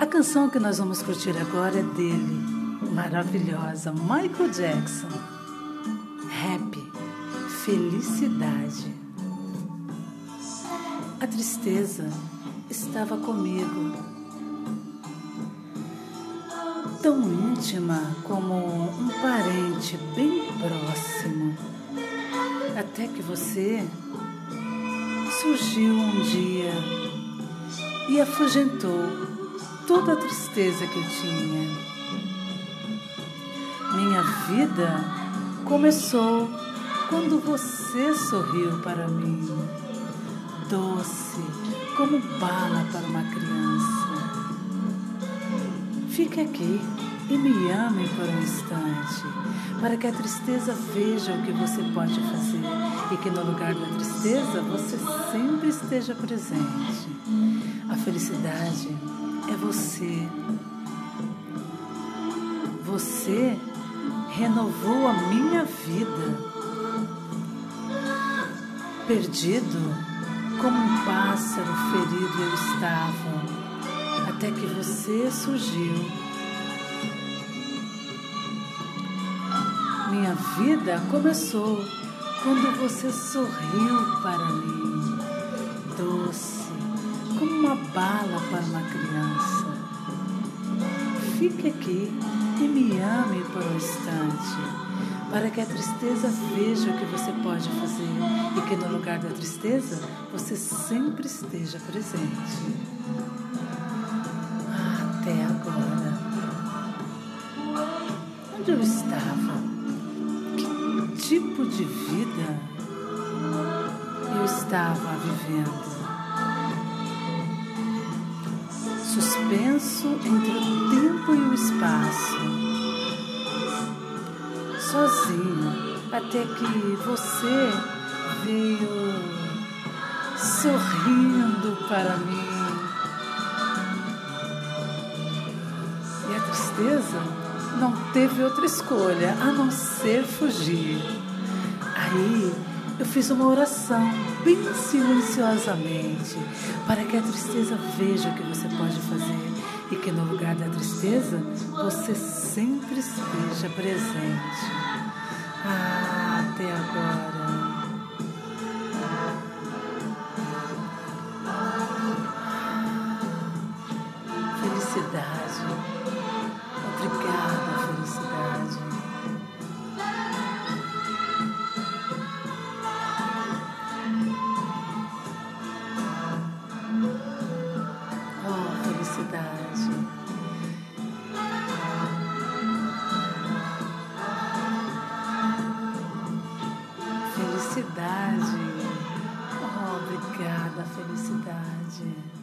A canção que nós vamos curtir agora é dele, maravilhosa, Michael Jackson. Happy, felicidade. A tristeza estava comigo, tão íntima como um parente bem próximo, até que você surgiu um dia e afugentou toda a tristeza que tinha. Minha vida começou quando você sorriu para mim, doce como bala para uma criança. Fique aqui e me ame por um instante, para que a tristeza veja o que você pode fazer e que no lugar da tristeza você sempre esteja presente. A felicidade você. Você renovou a minha vida. Perdido, como um pássaro ferido eu estava, até que você surgiu. Minha vida começou quando você sorriu para mim, doce como uma bala para uma criança. Fique aqui e me ame por um instante, para que a tristeza veja o que você pode fazer e que no lugar da tristeza você sempre esteja presente. Até agora. Onde eu estava? Que tipo de vida eu estava vivendo? Suspenso entre o tempo e o espaço, sozinho, até que você veio sorrindo para mim. E a tristeza não teve outra escolha a não ser fugir. Aí eu fiz uma oração bem silenciosamente para que a tristeza veja o que você pode fazer e que no lugar da tristeza você sempre esteja presente. Ah, até agora. Felicidade. felicidade. Ah, obrigada, felicidade.